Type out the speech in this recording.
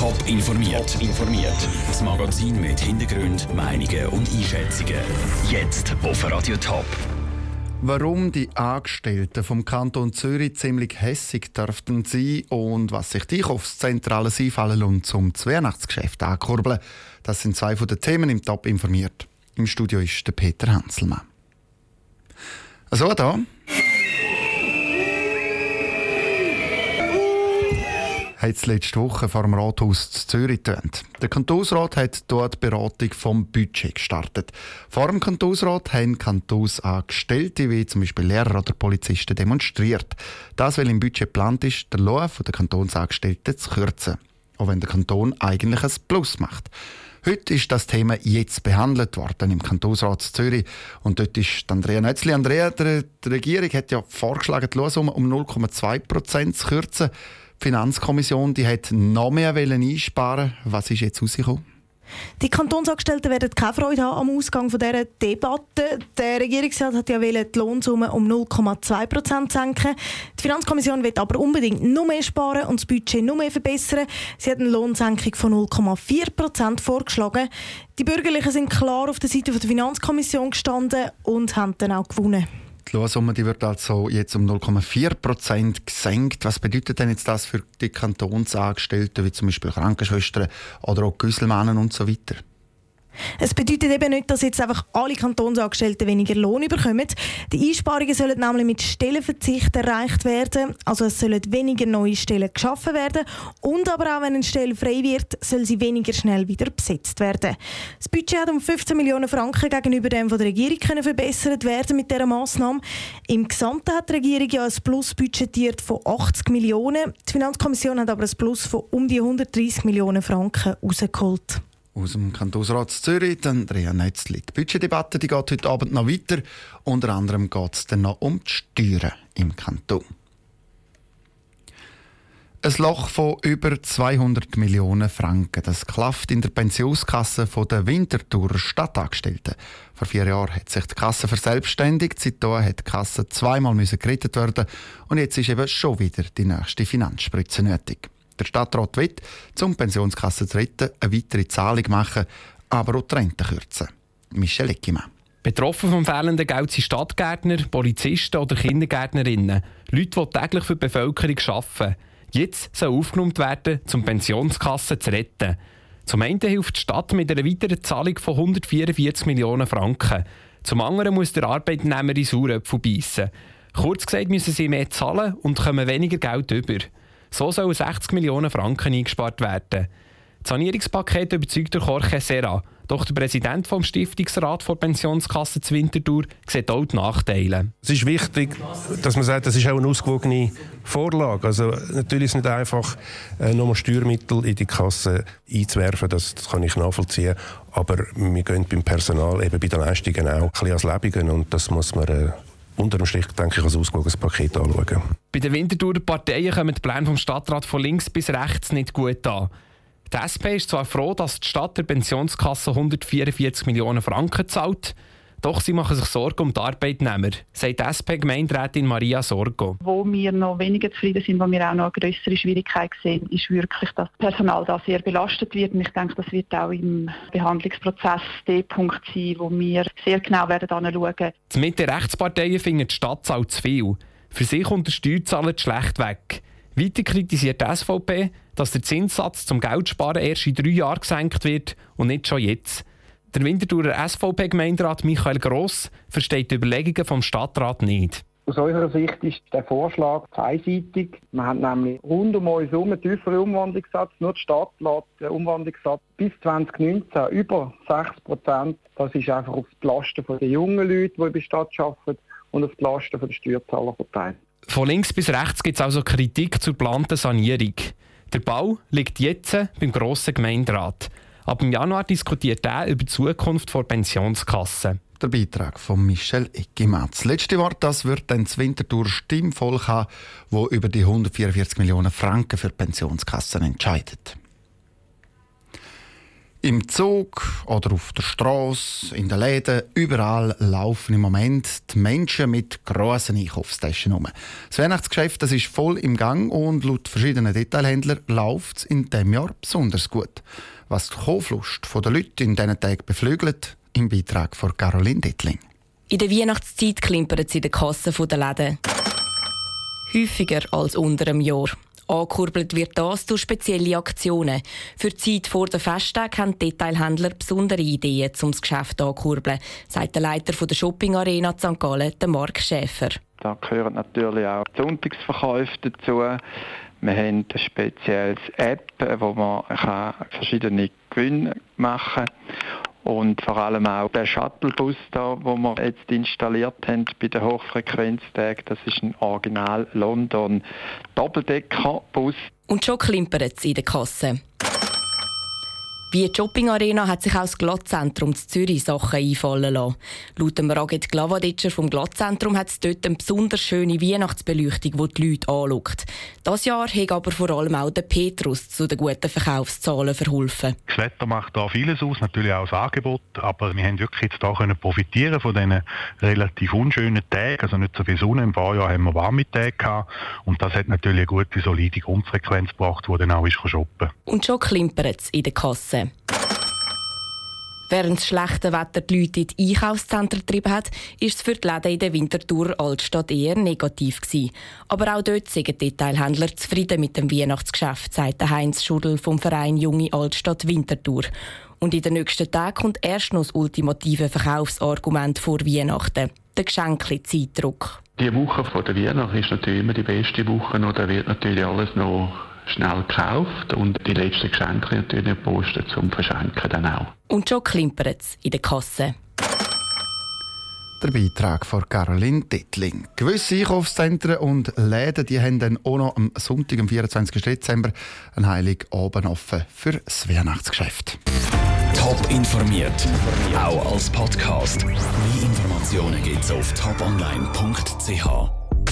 Top informiert. informiert. Das Magazin mit Hintergrund, Meinungen und Einschätzungen. Jetzt auf Radio Top. Warum die Angestellten vom Kanton Zürich ziemlich hässig dürften sein und was sich die aufs zentrale einfallen und zum Weihnachtsgeschäft ankurbeln, das sind zwei von den Themen im Top informiert. Im Studio ist der Peter Hanselmann. So, da. Hat es letzte Woche vor dem Rathaus zu Zürich getönt. Der Kantonsrat hat dort die Beratung vom Budget gestartet. Vor dem Kantonsrat haben Kantonsangestellte wie zum Beispiel Lehrer oder Polizisten demonstriert. Das, weil im Budget geplant ist, den Lohn der Kantonsangestellten zu kürzen. Auch wenn der Kanton eigentlich ein Plus macht. Heute ist das Thema jetzt behandelt worden im Kantonsrat Zürich. Und dort ist Andrea Nötzli. Andrea, die Regierung hat ja vorgeschlagen, die Lohnsumme um 0,2 Prozent zu kürzen. Die Finanzkommission die hat noch mehr einsparen Was ist jetzt rausgekommen? Die Kantonsangestellten werden keine Freude haben am Ausgang dieser Debatte. Der Regierungsrat hat ja die Lohnsumme um 0,2 Prozent senken. Die Finanzkommission will aber unbedingt noch mehr sparen und das Budget noch mehr verbessern. Sie hat eine Lohnsenkung von 0,4 Prozent vorgeschlagen. Die Bürgerlichen sind klar auf der Seite der Finanzkommission gestanden und haben dann auch gewonnen. Die Lohnsumme die wird also jetzt um 0,4 Prozent gesenkt. Was bedeutet denn jetzt das für die Kantonsangestellten, wie zum Beispiel Krankenschwestern oder auch Güsselmannen und so weiter? Es bedeutet eben nicht, dass jetzt einfach alle Kantonsangestellten weniger Lohn bekommen. Die Einsparungen sollen nämlich mit Stellenverzicht erreicht werden. Also es sollen weniger neue Stellen geschaffen werden. Und aber auch wenn eine Stelle frei wird, soll sie weniger schnell wieder besetzt werden. Das Budget hat um 15 Millionen Franken gegenüber dem von der Regierung können verbessert werden mit dieser Massnahme. Im Gesamten hat die Regierung ja ein Plus budgetiert von 80 Millionen. Die Finanzkommission hat aber ein Plus von um die 130 Millionen Franken rausgeholt. Aus dem Kantonsrat Zürich, Andrea Netzli. Die Budgetdebatte die geht heute Abend noch weiter. Unter anderem geht es dann noch um die Steuern im Kanton. Ein Loch von über 200 Millionen Franken. Das klafft in der Pensionskasse der Winterthur Stadtangestellten. Vor vier Jahren hat sich die Kasse verselbstständigt. Seitdem hat die Kasse zweimal gerettet werden und jetzt ist eben schon wieder die nächste Finanzspritze nötig. Der Stadtrat will, zum Pensionskasse zu retten, eine weitere Zahlung machen, aber auch die Rente kürzen. Michel Eckimann. Betroffen vom fehlenden Geld sind Stadtgärtner, Polizisten oder Kindergärtnerinnen. Leute, die täglich für die Bevölkerung arbeiten. Jetzt soll aufgenommen werden, zum Pensionskasse zu retten. Zum einen hilft die Stadt mit einer weiteren Zahlung von 144 Millionen Franken. Zum anderen muss der Arbeitnehmer in Sauröpfel beißen. Kurz gesagt müssen sie mehr zahlen und kommen weniger Geld über. So sollen 60 Millionen Franken eingespart werden. Das Sanierungspaket überzeugt der Jorge Serra. Doch der Präsident vom Stiftungsrat der Pensionskasse zu Winterthur sieht auch die Nachteile. Es ist wichtig, dass man sagt, das ist auch eine ausgewogene Vorlage. Also natürlich ist es nicht einfach, äh, nochmal Steuermittel in die Kasse einzuwerfen, das, das, kann ich nachvollziehen. Aber wir gehen beim Personal, eben bei den Leistungen auch ein bisschen als Lebungen und das muss man äh, unter dem Strich denke ich als ausgewogenes Paket anschauen. Bei den Winterthurer Parteien kommen die Pläne vom Stadtrat von links bis rechts nicht gut an. Die SP ist zwar froh, dass die Stadt der Pensionskasse 144 Millionen Franken zahlt, doch sie machen sich Sorgen um die Arbeitnehmer, sagt SP-Gemeinderätin Maria Sorgo. Wo wir noch weniger zufrieden sind, wo wir auch noch eine größere Schwierigkeit sehen, ist wirklich, dass das Personal da sehr belastet wird. Und ich denke, das wird auch im Behandlungsprozess der Punkt sein, wo wir sehr genau werden anschauen. Die Mitte-Rechtsparteien finden die Stadt zahlt zu viel. Für sich kommt der Steuerzahler schlecht weg. Weiter kritisiert die SVP, dass der Zinssatz zum Geldsparen erst in drei Jahren gesenkt wird und nicht schon jetzt. Der Winterthurer SVP-Gemeinderat Michael Gross versteht die Überlegungen vom Stadtrat nicht. Aus unserer Sicht ist der Vorschlag einseitig. Man hat nämlich rund um uns herum einen tieferen Umwandlungssatz. Nur die Stadt lässt den Umwandlungssatz bis 2019 über 6 Prozent. Das ist einfach auf die Lasten der jungen Leute, die in der Stadt arbeiten, und auf die Lasten der Steuerzahler verteilt. Von links bis rechts gibt es also Kritik zur geplanten Sanierung. Der Bau liegt jetzt beim grossen Gemeinderat. Ab dem Januar diskutiert er über die Zukunft der Pensionskasse. Der Beitrag von Michel Eckimatz. Das letzte Wort das wird dann das Winterthur Stimmvolk haben, wo über die 144 Millionen Franken für Pensionskassen entscheidet. Im Zug oder auf der Straße, in den Läden, überall laufen im Moment die Menschen mit grossen Einkaufstaschen um. Das Weihnachtsgeschäft das ist voll im Gang und laut verschiedenen Detailhändlern läuft es in diesem Jahr besonders gut. Was die Kauflust der Leute in diesen Tagen beflügelt, im Beitrag von Caroline Dittling. In der Weihnachtszeit klimpert es in den Kassen der Läden. Häufiger als unter einem Jahr. Angekurbelt wird das durch spezielle Aktionen. Für die Zeit vor der Festtag haben Detailhändler besondere Ideen, um das Geschäft anzukurbeln, sagt der Leiter der Shopping Arena St. Gallen, Mark Schäfer. Da gehören natürlich auch die Sonntagsverkäufe dazu. Wir haben eine spezielle App, wo man verschiedene Gewinne machen kann. Und vor allem auch der Shuttlebus, da, wo wir jetzt installiert haben bei den Hochfrequenztagen, das ist ein Original London Doppeldeckerbus. Und schon klimpert es in der Kasse. Wie die Shopping Arena hat sich auch das Glattzentrum zu Zürich Sachen einfallen lassen. Laut dem Raget Glavaditscher vom Glattzentrum hat es dort eine besonders schöne Weihnachtsbeleuchtung, die die Leute anschaut. Das Jahr hat aber vor allem auch der Petrus zu den guten Verkaufszahlen verholfen. Das Wetter macht da vieles aus, natürlich auch das Angebot, aber wir haben wirklich jetzt da können profitieren von diesen relativ unschönen Tagen, also nicht so viel Sonne. Im Vorjahr haben wir warme Tage gehabt und das hat natürlich eine gute, solide Grundfrequenz gebracht, die dann auch ist shoppen. Und schon klimpert es in der Kasse. Während das schlechte Wetter die Leute in die Einkaufszentren getrieben hat, ist es für die Läden in der Winterthur Altstadt eher negativ gewesen. Aber auch dort sind Detailhändler zufrieden mit dem Weihnachtsgeschäft, sagt Heinz Schudel vom Verein Junge Altstadt Winterthur. Und in den nächsten Tagen kommt erst noch das ultimative Verkaufsargument vor Weihnachten, der Geschenkli-Zeitdruck. Die Woche vor der Weihnacht ist natürlich immer die beste Woche, und da wird natürlich alles noch schnell gekauft und die letzten Geschenke natürlich gepostet zum Verschenken dann auch. Und schon klimpert es in der Kasse. Der Beitrag von Caroline Dittling. Gewisse Einkaufszentren und Läden die haben dann auch noch am Sonntag, am 24. Dezember, ein Heiligabend offen für das Weihnachtsgeschäft. Top informiert, auch als Podcast. Mehr Informationen gibt es auf toponline.ch.